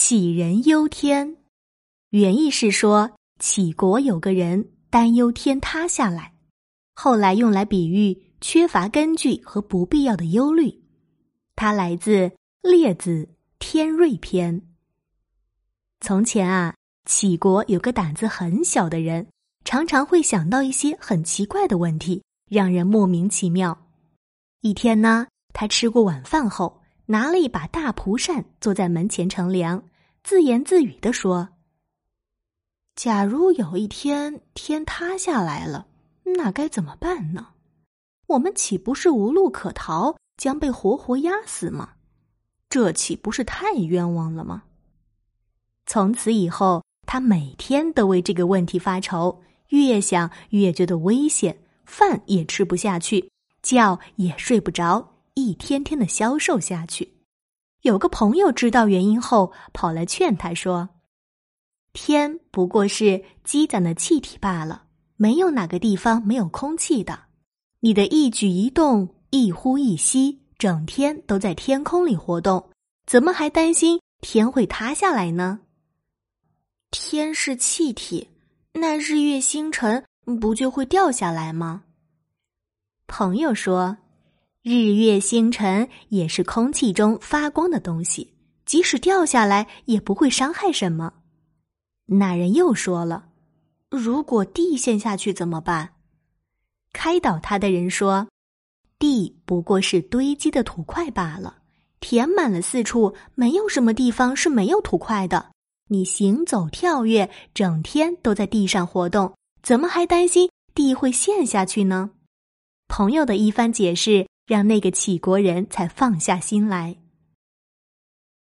杞人忧天，原意是说杞国有个人担忧天塌下来，后来用来比喻缺乏根据和不必要的忧虑。它来自《列子·天瑞篇》。从前啊，杞国有个胆子很小的人，常常会想到一些很奇怪的问题，让人莫名其妙。一天呢，他吃过晚饭后。拿了一把大蒲扇，坐在门前乘凉，自言自语的说：“假如有一天天塌下来了，那该怎么办呢？我们岂不是无路可逃，将被活活压死吗？这岂不是太冤枉了吗？”从此以后，他每天都为这个问题发愁，越想越觉得危险，饭也吃不下去，觉也睡不着。一天天的消瘦下去，有个朋友知道原因后，跑来劝他说：“天不过是积攒的气体罢了，没有哪个地方没有空气的。你的一举一动、一呼一吸，整天都在天空里活动，怎么还担心天会塌下来呢？天是气体，那日月星辰不就会掉下来吗？”朋友说。日月星辰也是空气中发光的东西，即使掉下来也不会伤害什么。那人又说了：“如果地陷下去怎么办？”开导他的人说：“地不过是堆积的土块罢了，填满了四处，没有什么地方是没有土块的。你行走跳跃，整天都在地上活动，怎么还担心地会陷下去呢？”朋友的一番解释。让那个杞国人才放下心来。